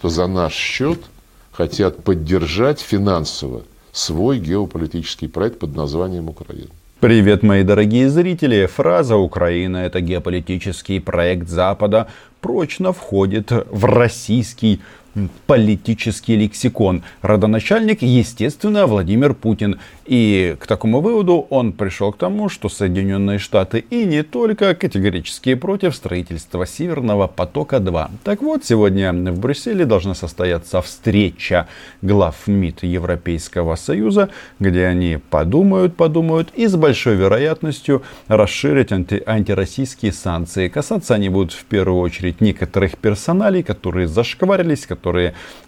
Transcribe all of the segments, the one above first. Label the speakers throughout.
Speaker 1: что за наш счет хотят поддержать финансово свой геополитический проект под названием Украина.
Speaker 2: Привет, мои дорогие зрители! Фраза «Украина – это геополитический проект Запада» прочно входит в российский политический лексикон. Родоначальник, естественно, Владимир Путин. И к такому выводу он пришел к тому, что Соединенные Штаты и не только категорически против строительства Северного потока-2. Так вот, сегодня в Брюсселе должна состояться встреча глав МИД Европейского Союза, где они подумают, подумают и с большой вероятностью расширить анти антироссийские санкции. Касаться они будут в первую очередь некоторых персоналей, которые зашкварились, которые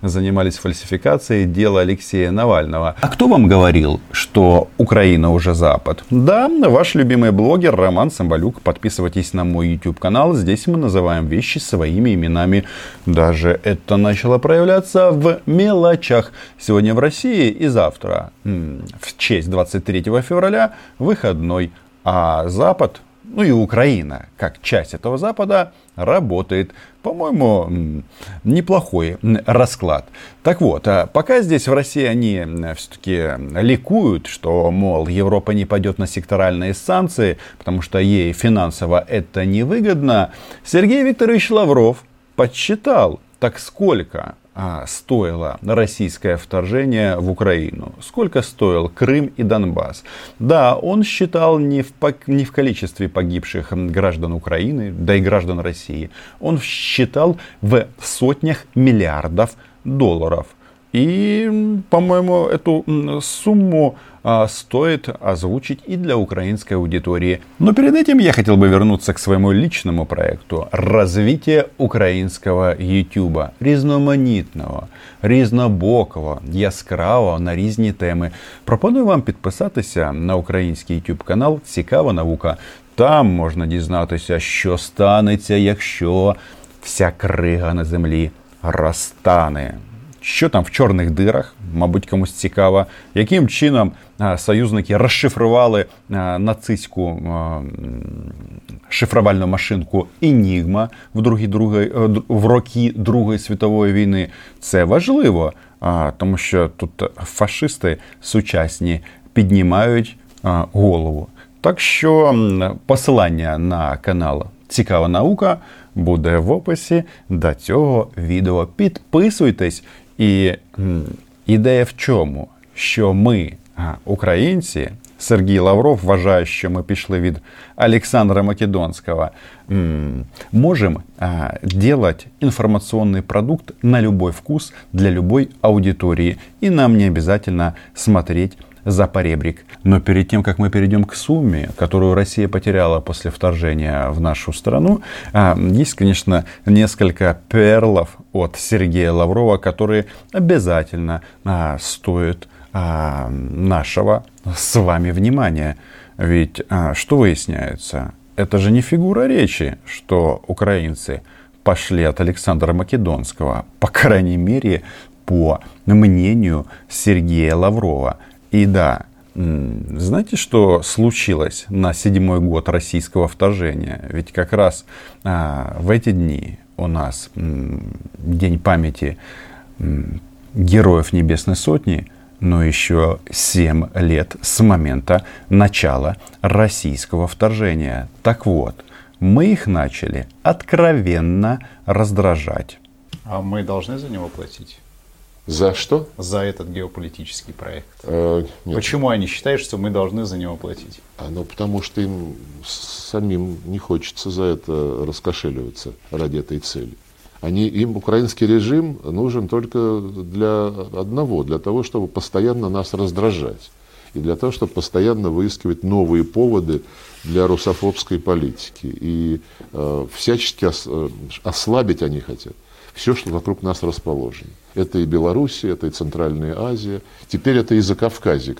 Speaker 2: занимались фальсификацией дела Алексея Навального. А кто вам говорил, что Украина уже Запад? Да, ваш любимый блогер Роман Самбалюк. Подписывайтесь на мой YouTube канал. Здесь мы называем вещи своими именами. Даже это начало проявляться в мелочах. Сегодня в России и завтра, в честь 23 февраля, выходной. А Запад ну и Украина, как часть этого Запада, работает. По-моему, неплохой расклад. Так вот, а пока здесь в России они все-таки ликуют, что, мол, Европа не пойдет на секторальные санкции, потому что ей финансово это невыгодно, Сергей Викторович Лавров подсчитал, так сколько а, стоило российское вторжение в Украину, сколько стоил Крым и Донбасс. Да, он считал не в, не в количестве погибших граждан Украины, да и граждан России. Он считал в сотнях миллиардов долларов. И, по-моему, эту сумму а, стоит озвучить и для украинской аудитории. Но перед этим я хотел бы вернуться к своему личному проекту развитие українського YouTube. Різноманітного, різнобокого, яскравого на різні теми. Пропоную вам підписатися на український YouTube канал Цікава наука. Там можна дізнатися, що станеться, якщо вся крига на землі розтане що там в чорних дирах, мабуть, комусь цікаво, яким чином союзники розшифрували нацистську шифрувальну машинку Енігма в другі, е, в роки Другої світової війни. Це важливо, тому що тут фашисти сучасні піднімають голову. Так що посилання на канал Цікава наука буде в описі до цього відео. Підписуйтесь і ідея в чому? Що ми, українці, Сергій Лавров вважає, що ми пішли від Олександра Македонського, можем делать информационный продукт на любой вкус для любой аудитории. И нам не обязательно смотреть за поребрик. Но перед тем, как мы перейдем к сумме, которую Россия потеряла после вторжения в нашу страну, а, есть, конечно, несколько перлов от Сергея Лаврова, которые обязательно а, стоят а, нашего с вами внимания. Ведь что выясняется? Это же не фигура речи, что украинцы пошли от Александра Македонского, по крайней мере, по мнению Сергея Лаврова. И да, знаете, что случилось на седьмой год российского вторжения? Ведь как раз а, в эти дни у нас м, День памяти м, героев Небесной Сотни, но еще 7 лет с момента начала российского вторжения. Так вот, мы их начали откровенно раздражать.
Speaker 3: А мы должны за него платить?
Speaker 1: За что?
Speaker 3: За этот геополитический проект. Э, нет. Почему они считают, что мы должны за него платить?
Speaker 1: А, ну, потому что им самим не хочется за это раскошеливаться ради этой цели. Они, им украинский режим нужен только для одного, для того, чтобы постоянно нас раздражать. И для того, чтобы постоянно выискивать новые поводы для русофобской политики. И э, всячески ос, э, ослабить они хотят все, что вокруг нас расположено. Это и Белоруссия, это и Центральная Азия, теперь это и Закавказье.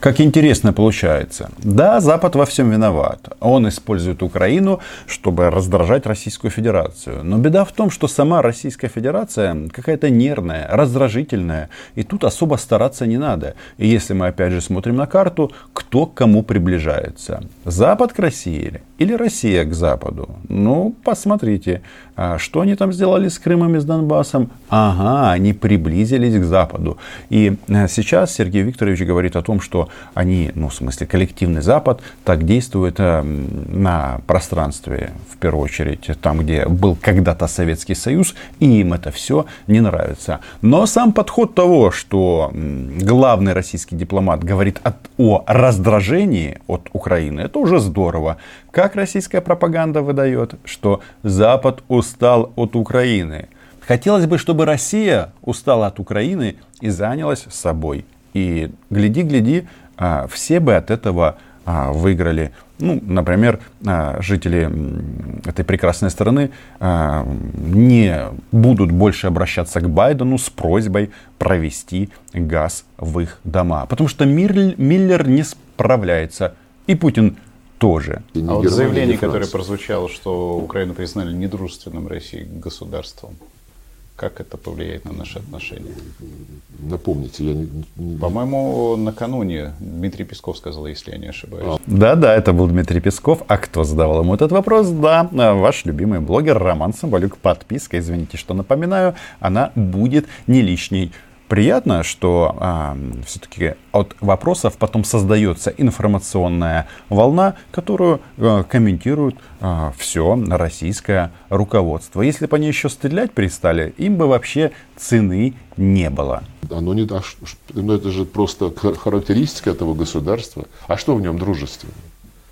Speaker 2: Как интересно получается. Да, Запад во всем виноват. Он использует Украину, чтобы раздражать Российскую Федерацию. Но беда в том, что сама Российская Федерация какая-то нервная, раздражительная. И тут особо стараться не надо. И если мы опять же смотрим на карту, кто к кому приближается. Запад к России или Россия к Западу? Ну, посмотрите, а что они там сделали с Крымом и с Донбассом? Ага, они приблизились к Западу. И э, сейчас Сергей Викторович говорит о том, что они, ну, в смысле, коллективный Запад так действует э, на пространстве, в первую очередь, там, где был когда-то Советский Союз, и им это все не нравится. Но сам подход того, что главный российский дипломат говорит от, о раздражении от Украины, это уже здорово. Как российская пропаганда выдает, что Запад устал от Украины. Хотелось бы, чтобы Россия устала от Украины и занялась собой. И гляди-гляди, а, все бы от этого а, выиграли. Ну, например, а, жители этой прекрасной страны не будут больше обращаться к Байдену с просьбой провести газ в их дома. Потому что Миллер не справляется. И Путин тоже.
Speaker 3: А вот заявление, которое прозвучало, что Украину признали недружественным России государством, как это повлияет на наши отношения?
Speaker 1: Напомните, я не...
Speaker 3: По-моему, накануне Дмитрий Песков сказал, если я не ошибаюсь.
Speaker 2: Да-да, это был Дмитрий Песков. А кто задавал ему этот вопрос? Да, ваш любимый блогер Роман Самбалюк. Подписка, извините, что напоминаю, она будет не лишней приятно, что а, все-таки от вопросов потом создается информационная волна, которую а, комментирует а, все российское руководство. Если бы они еще стрелять перестали, им бы вообще цены не было.
Speaker 1: Оно не, а, ну это же просто характеристика этого государства. А что в нем дружественное?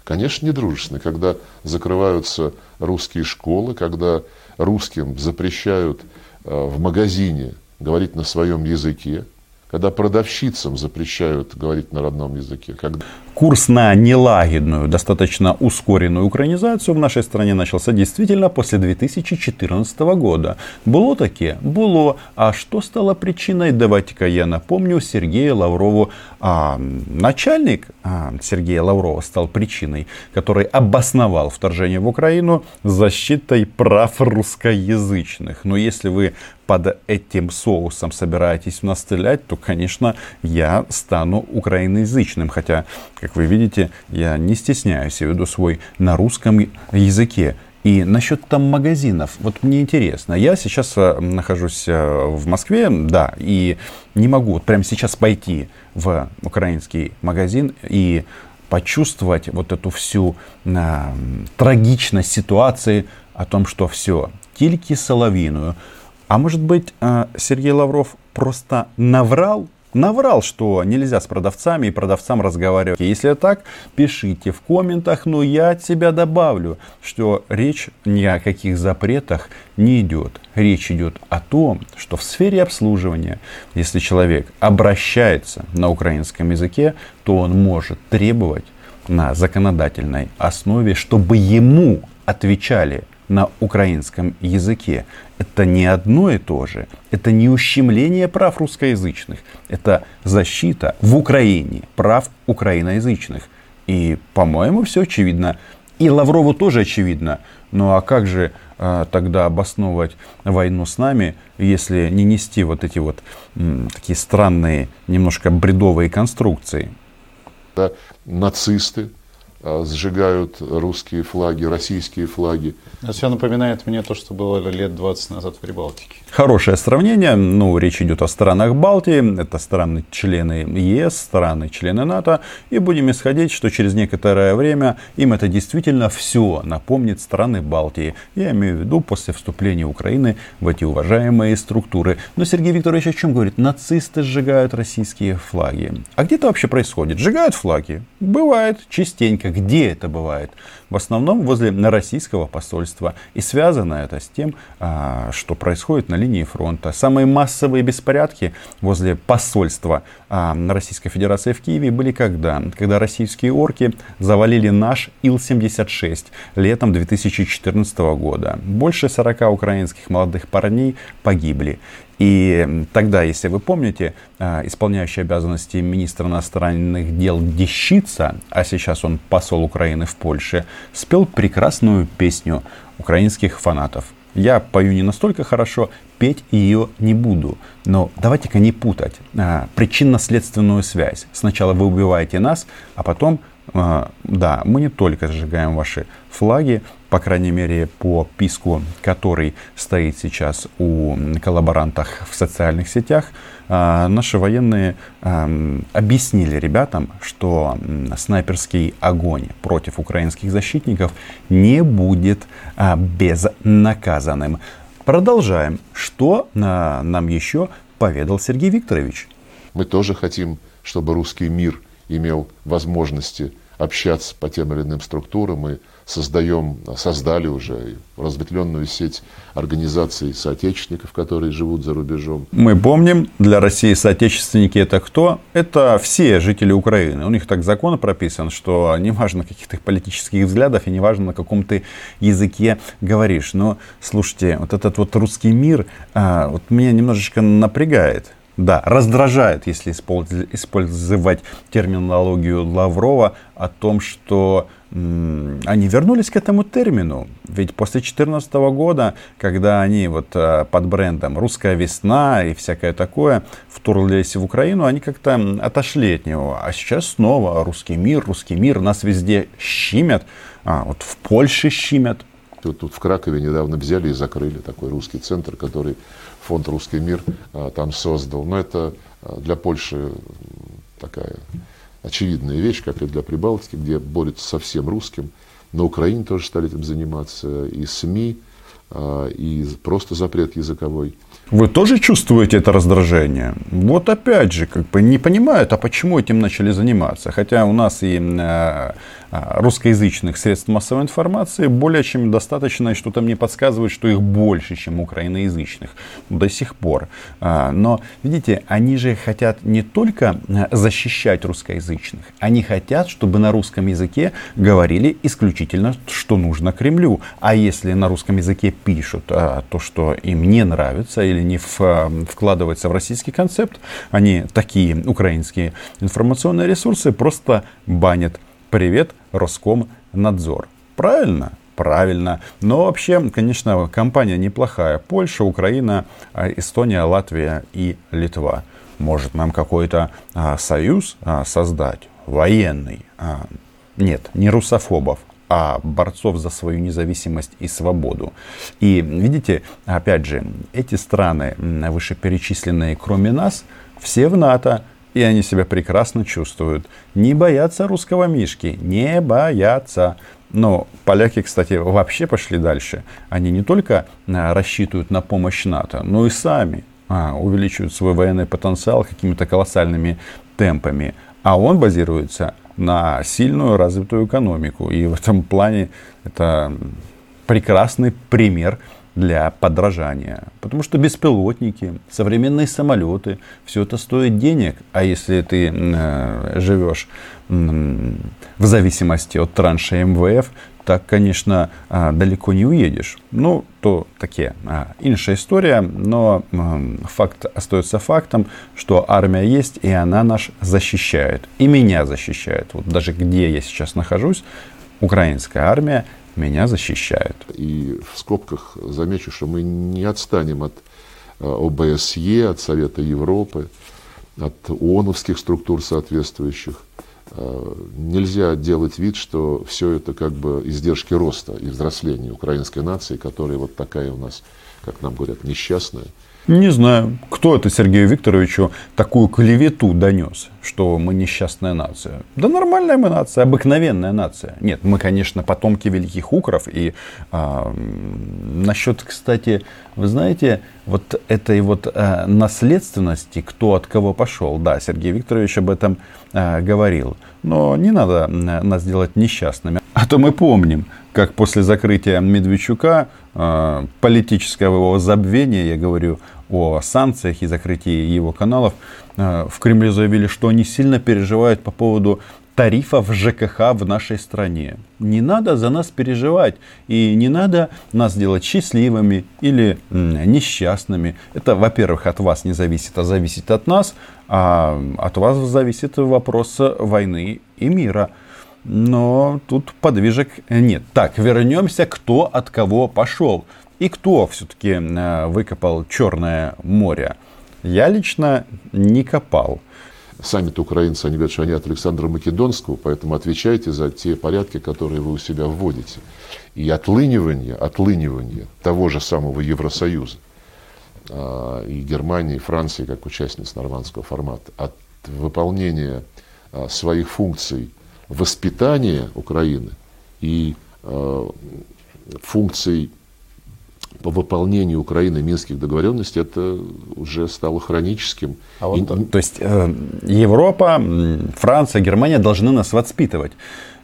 Speaker 1: Конечно, не дружественно, когда закрываются русские школы, когда русским запрещают а, в магазине говорить на своем языке, когда продавщицам запрещают говорить на родном языке. Когда...
Speaker 2: Курс на нелагідную, достаточно ускоренную украинизацию в нашей стране начался действительно после 2014 года. Было таки? Было. А что стало причиной? Давайте-ка я напомню Сергею Лаврову. А, начальник а, Сергея Лаврова стал причиной, который обосновал вторжение в Украину защитой прав русскоязычных. Но если вы под этим соусом собираетесь у нас стрелять, то, конечно, я стану украиноязычным. Хотя, как вы видите, я не стесняюсь, я веду свой на русском языке. И насчет там магазинов, вот мне интересно, я сейчас э, нахожусь э, в Москве, да, и не могу вот прямо сейчас пойти в украинский магазин и почувствовать вот эту всю э, трагичность ситуации о том, что все, тильки соловиную, а может быть, э, Сергей Лавров просто наврал? Наврал, что нельзя с продавцами и продавцам разговаривать. Если так, пишите в комментах, но я от себя добавлю, что речь ни о каких запретах не идет. Речь идет о том, что в сфере обслуживания, если человек обращается на украинском языке, то он может требовать на законодательной основе, чтобы ему отвечали на украинском языке. Это не одно и то же. Это не ущемление прав русскоязычных. Это защита в Украине прав украиноязычных. И, по-моему, все очевидно. И Лаврову тоже очевидно. Ну а как же э, тогда обосновывать войну с нами, если не нести вот эти вот м, такие странные, немножко бредовые конструкции?
Speaker 1: Да, нацисты, сжигают русские флаги, российские флаги.
Speaker 3: Это все напоминает мне то, что было лет 20 назад в Прибалтике.
Speaker 2: Хорошее сравнение. Ну, речь идет о странах Балтии. Это страны-члены ЕС, страны-члены НАТО. И будем исходить, что через некоторое время им это действительно все напомнит страны Балтии. Я имею в виду после вступления Украины в эти уважаемые структуры. Но Сергей Викторович о чем говорит? Нацисты сжигают российские флаги. А где это вообще происходит? Сжигают флаги? Бывает частенько где это бывает? в основном возле российского посольства. И связано это с тем, а, что происходит на линии фронта. Самые массовые беспорядки возле посольства а, Российской Федерации в Киеве были когда? Когда российские орки завалили наш Ил-76 летом 2014 года. Больше 40 украинских молодых парней погибли. И тогда, если вы помните, а, исполняющий обязанности министра иностранных дел Дещица, а сейчас он посол Украины в Польше, спел прекрасную песню украинских фанатов. Я пою не настолько хорошо, петь ее не буду. Но давайте-ка не путать а, причинно-следственную связь. Сначала вы убиваете нас, а потом а, да, мы не только сжигаем ваши флаги, по крайней мере, по писку, который стоит сейчас у коллаборантов в социальных сетях, а, наши военные а, объяснили ребятам, что снайперский огонь против украинских защитников не будет безнаказанным. Продолжаем. Что нам еще поведал Сергей Викторович?
Speaker 1: Мы тоже хотим, чтобы русский мир имел возможности общаться по тем или иным структурам. Мы создаем, создали уже разветвленную сеть организаций соотечественников, которые живут за рубежом.
Speaker 2: Мы помним, для России соотечественники это кто? Это все жители Украины. У них так закон прописан, что неважно каких-то политических взглядов и неважно на каком ты языке говоришь. Но слушайте, вот этот вот русский мир а, вот меня немножечко напрягает. Да, раздражает, если использовать терминологию Лаврова о том, что они вернулись к этому термину. Ведь после 2014 года, когда они вот э, под брендом «Русская весна» и всякое такое вторглись в Украину, они как-то отошли от него. А сейчас снова «Русский мир», «Русский мир», нас везде щимят. А, вот в Польше щимят.
Speaker 1: Тут, тут в Кракове недавно взяли и закрыли такой русский центр, который фонд «Русский мир» а, там создал. Но это а, для Польши такая очевидная вещь, как и для Прибалтики, где борются со всем русским. На Украине тоже стали этим заниматься и СМИ, а, и просто запрет языковой.
Speaker 2: Вы тоже чувствуете это раздражение? Вот опять же, как бы не понимают, а почему этим начали заниматься. Хотя у нас и э, а, русскоязычных средств массовой информации более чем достаточно, и что-то мне подсказывает, что их больше, чем украиноязычных до сих пор. А, но, видите, они же хотят не только а, защищать русскоязычных, они хотят, чтобы на русском языке говорили исключительно, что нужно Кремлю. А если на русском языке пишут то, что им не нравится или не вкладывается в российский концепт, они такие украинские информационные ресурсы просто банят Привет, Роскомнадзор. Правильно? Правильно. Но вообще, конечно, компания неплохая. Польша, Украина, а, Эстония, Латвия и Литва. Может нам какой-то а, союз а, создать? Военный. А, нет, не русофобов, а борцов за свою независимость и свободу. И видите, опять же, эти страны, вышеперечисленные, кроме нас, все в НАТО, и они себя прекрасно чувствуют. Не боятся русского мишки, не боятся. Но поляки, кстати, вообще пошли дальше. Они не только а, рассчитывают на помощь НАТО, но и сами а, увеличивают свой военный потенциал какими-то колоссальными темпами. А он базируется на сильную развитую экономику. И в этом плане это прекрасный пример для подражания. Потому что беспилотники, современные самолеты, все это стоит денег. А если ты э, живешь э, в зависимости от транша МВФ, так, конечно, э, далеко не уедешь. Ну, то такие э, иншая история, но факт остается фактом, что армия есть, и она нас защищает. И меня защищает. Вот даже где я сейчас нахожусь, украинская армия меня защищает.
Speaker 1: И в скобках замечу, что мы не отстанем от э, ОБСЕ, от Совета Европы, от ООНовских структур соответствующих. Э, нельзя делать вид, что все это как бы издержки роста и взросления украинской нации, которая вот такая у нас, как нам говорят, несчастная.
Speaker 2: Не знаю, кто это Сергею Викторовичу такую клевету донес, что мы несчастная нация. Да нормальная мы нация, обыкновенная нация. Нет, мы, конечно, потомки великих укров. И а, насчет, кстати, вы знаете, вот этой вот а, наследственности, кто от кого пошел. Да, Сергей Викторович об этом а, говорил. Но не надо нас делать несчастными. А А то мы помним, как после закрытия Медведчука, э, политического его забвения, я говорю о санкциях и закрытии его каналов, э, в Кремле заявили, что они сильно переживают по поводу тарифов ЖКХ в нашей стране. Не надо за нас переживать и не надо нас делать счастливыми или несчастными. Это, во-первых, от вас не зависит, а зависит от нас, а от вас зависит вопрос войны и мира. Но тут подвижек нет. Так, вернемся, кто от кого пошел. И кто все-таки э, выкопал Черное море. Я лично не копал
Speaker 1: саммит украинцы, они говорят, что они от Александра Македонского, поэтому отвечайте за те порядки, которые вы у себя вводите. И отлынивание, отлынивание того же самого Евросоюза а, и Германии, и Франции, как участниц нормандского формата, от выполнения а, своих функций воспитания Украины и а, функций по выполнению Украины минских договоренностей это уже стало хроническим.
Speaker 2: А вот, и, то есть э, Европа, Франция, Германия должны нас воспитывать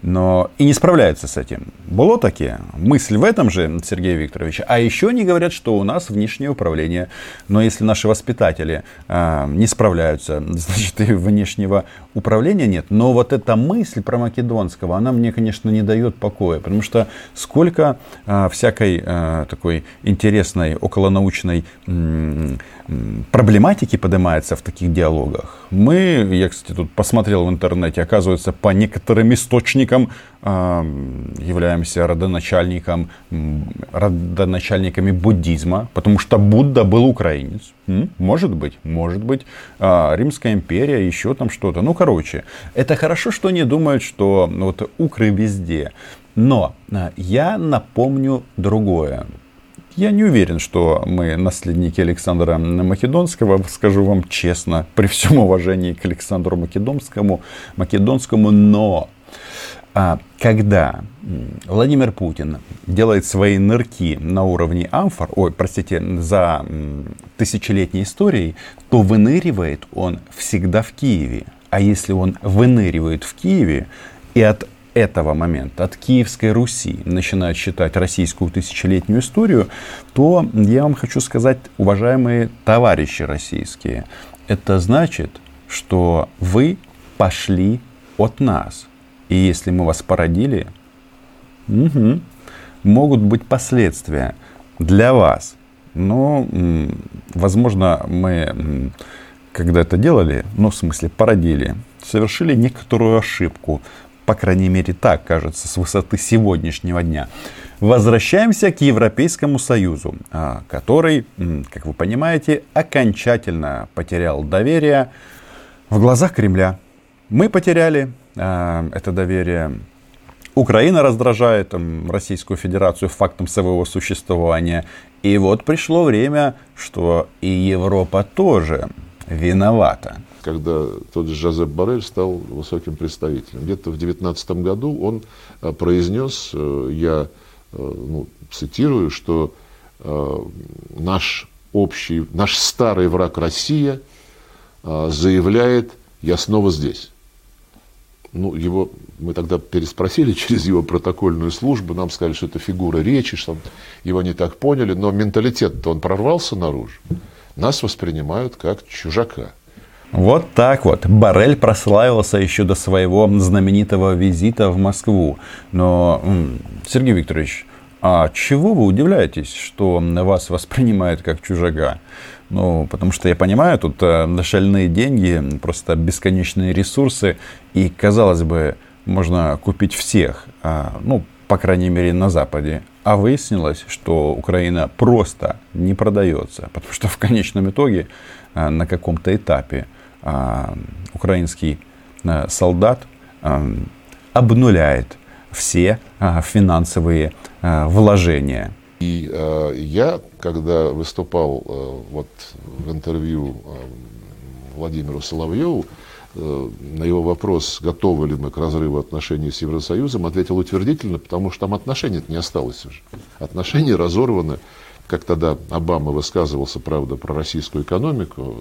Speaker 2: но и не справляются с этим. Было такие. Мысль в этом же, Сергей Викторович. А еще они говорят, что у нас внешнее управление. Но если наши воспитатели э, не справляются, значит и внешнего управления нет. Но вот эта мысль про Македонского, она мне, конечно, не дает покоя. Потому что сколько э, всякой э, такой интересной, околонаучной э, проблематики поднимается в таких диалогах. Мы, я, кстати, тут посмотрел в интернете, оказывается, по некоторым источникам э, являемся родоначальником, родоначальниками буддизма, потому что Будда был украинец. Может быть, может быть. Э, Римская империя, еще там что-то. Ну, короче, это хорошо, что они думают, что вот укры везде. Но э, я напомню другое. Я не уверен, что мы наследники Александра Македонского, скажу вам честно, при всем уважении к Александру Македонскому, Македонскому, но а, когда Владимир Путин делает свои нырки на уровне амфор, ой, простите, за тысячелетней историей, то выныривает он всегда в Киеве. А если он выныривает в Киеве и от этого момента, от Киевской Руси, начинают считать российскую тысячелетнюю историю, то я вам хочу сказать, уважаемые товарищи российские, это значит, что вы пошли от нас. И если мы вас породили, угу, могут быть последствия для вас. Но, возможно, мы, когда это делали, ну, в смысле, породили, совершили некоторую ошибку по крайней мере так кажется с высоты сегодняшнего дня. Возвращаемся к Европейскому Союзу, а, который, как вы понимаете, окончательно потерял доверие в глазах Кремля. Мы потеряли а, это доверие. Украина раздражает Российскую Федерацию фактом своего существования. И вот пришло время, что и Европа тоже виновата
Speaker 1: когда тот же Жозеп Барель стал высоким представителем. Где-то в 19 году он э, произнес, э, я э, ну, цитирую, что наш общий, наш старый враг Россия заявляет, я снова здесь. Ну, его, мы тогда переспросили через его протокольную службу, нам сказали, что это фигура речи, что его не так поняли, но менталитет-то он прорвался наружу. Нас воспринимают как чужака.
Speaker 2: Вот так вот. Барель прославился еще до своего знаменитого визита в Москву. Но, Сергей Викторович, а чего вы удивляетесь, что вас воспринимают как чужака? Ну, потому что я понимаю, тут э, шальные деньги, просто бесконечные ресурсы, и, казалось бы, можно купить всех, а, ну, по крайней мере, на Западе. А выяснилось, что Украина просто не продается, потому что в конечном итоге э, на каком-то этапе а, украинский а, солдат обнуляет все финансовые вложения.
Speaker 1: И я, когда выступал вот в интервью Владимиру Соловьеву, на его вопрос, готовы ли мы к разрыву отношений с Евросоюзом, ответил утвердительно, потому что там отношений не осталось уже. Отношения разорваны как тогда Обама высказывался, правда, про российскую экономику,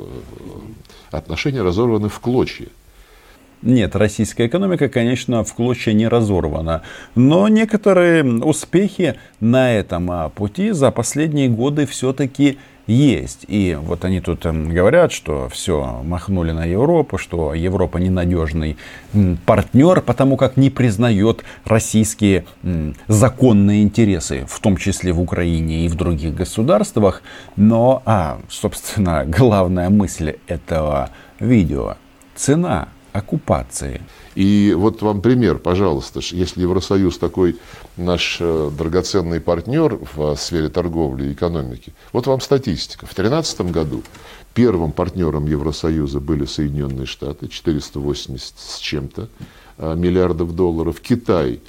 Speaker 1: отношения разорваны в клочья.
Speaker 2: Нет, российская экономика, конечно, в клочья не разорвана. Но некоторые успехи на этом а, пути за последние годы все-таки есть. И вот они тут эм, говорят, что все, махнули на Европу, что Европа ненадежный партнер, потому как не признает российские законные интересы, в том числе в Украине и в других государствах. Но, а, собственно, главная мысль этого видео – цена оккупации.
Speaker 1: И вот вам пример, пожалуйста, если Евросоюз такой наш э, драгоценный партнер в сфере торговли и экономики, вот вам статистика. В 2013 году первым партнером Евросоюза были Соединенные Штаты, 480 с чем-то э, миллиардов долларов, Китай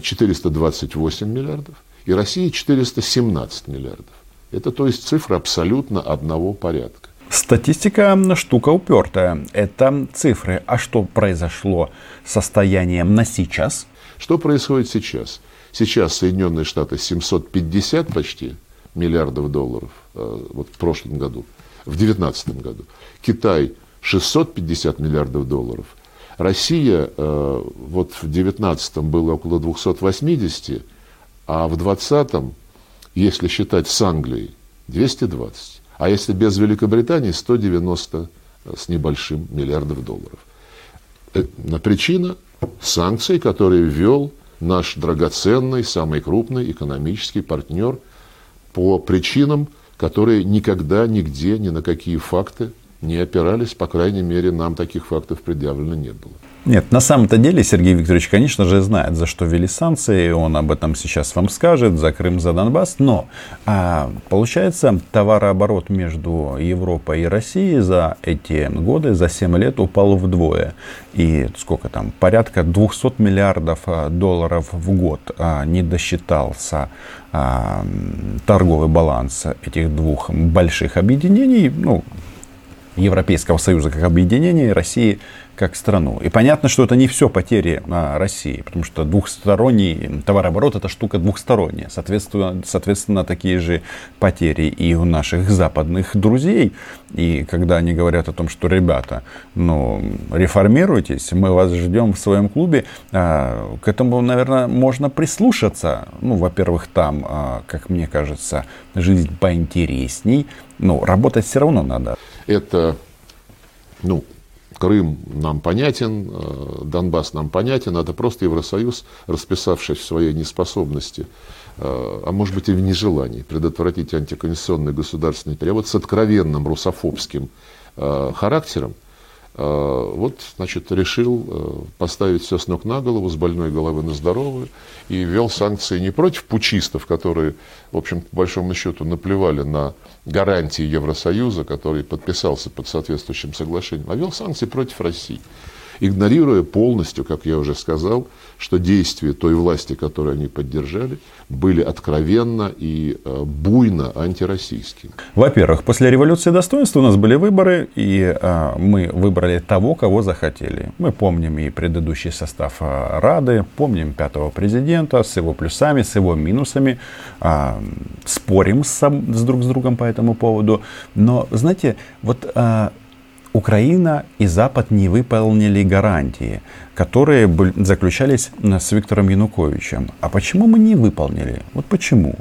Speaker 1: 428 э, миллиардов и Россия 417 миллиардов. Это то есть цифры абсолютно одного порядка.
Speaker 2: Статистика штука упертая. Это цифры. А что произошло с состоянием на сейчас?
Speaker 1: Что происходит сейчас? Сейчас Соединенные Штаты 750 почти миллиардов долларов э, вот в прошлом году, в 2019 году. Китай 650 миллиардов долларов. Россия э, вот в 2019 было около 280, а в 2020, если считать с Англией, 220. А если без Великобритании, 190 с небольшим миллиардов долларов. На причина санкций, которые ввел наш драгоценный, самый крупный экономический партнер по причинам, которые никогда, нигде, ни на какие факты не опирались, по крайней мере, нам таких фактов предъявлено не было.
Speaker 2: Нет, на самом-то деле Сергей Викторович, конечно же, знает, за что ввели санкции, он об этом сейчас вам скажет, за Крым, за Донбасс, но а, получается товарооборот между Европой и Россией за эти годы, за 7 лет упал вдвое. И сколько там, порядка 200 миллиардов а, долларов в год а, не досчитался а, торговый баланс этих двух больших объединений, ну, Европейского Союза как объединения и России как страну. И понятно, что это не все потери а, России, потому что двухсторонний товарооборот это штука двухсторонняя. Соответственно, соответственно, такие же потери и у наших западных друзей. И когда они говорят о том, что ребята, ну, реформируйтесь, мы вас ждем в своем клубе, а, к этому, наверное, можно прислушаться. Ну, во-первых, там, а, как мне кажется, жизнь поинтересней. Ну, работать все равно надо.
Speaker 1: Это, ну, Крым нам понятен, э, Донбасс нам понятен, это просто Евросоюз, расписавшись в своей неспособности, э, а может быть и в нежелании предотвратить антиконституционный государственный перевод с откровенным русофобским э, характером, вот, значит, решил э, поставить все с ног на голову, с больной головы на здоровую, и ввел санкции не против пучистов, которые, в общем, по большому счету, наплевали на гарантии Евросоюза, который подписался под соответствующим соглашением, а ввел санкции против России игнорируя полностью, как я уже сказал, что действия той власти, которую они поддержали, были откровенно и э, буйно антироссийскими.
Speaker 2: Во-первых, после революции достоинства у нас были выборы, и э, мы выбрали того, кого захотели. Мы помним и предыдущий состав э, Рады, помним пятого президента с его плюсами, с его минусами, спорим с, друг с другом по этому поводу. Но, знаете, вот Украина и Запад не выполнили гарантии, которые заключались с Виктором Януковичем. А почему мы не выполнили? Вот почему?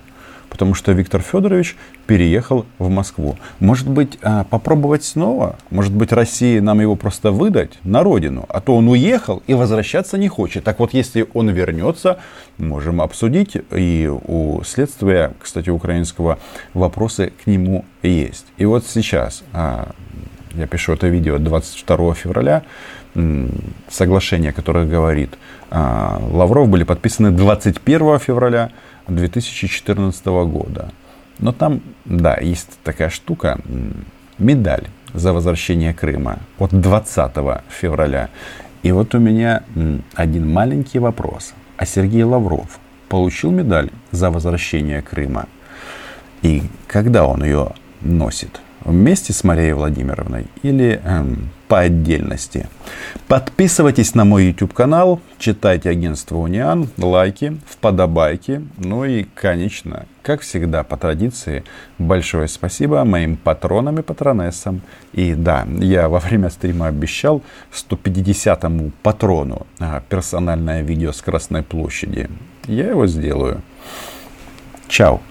Speaker 2: Потому что Виктор Федорович переехал в Москву. Может быть, а, попробовать снова? Может быть, России нам его просто выдать на родину? А то он уехал и возвращаться не хочет. Так вот, если он вернется, можем обсудить. И у следствия, кстати, украинского вопросы к нему есть. И вот сейчас а, я пишу это видео 22 февраля, соглашение, которое говорит, а, Лавров были подписаны 21 февраля 2014 года. Но там, да, есть такая штука, медаль за возвращение Крыма от 20 февраля. И вот у меня один маленький вопрос. А Сергей Лавров получил медаль за возвращение Крыма? И когда он ее носит? Вместе с Марией Владимировной или эм, по отдельности. Подписывайтесь на мой YouTube канал, читайте агентство Униан, лайки, вподобайки. Ну и, конечно, как всегда, по традиции, большое спасибо моим патронам и патронессам. И да, я во время стрима обещал 150-му патрону а, персональное видео с Красной площади. Я его сделаю. Чао.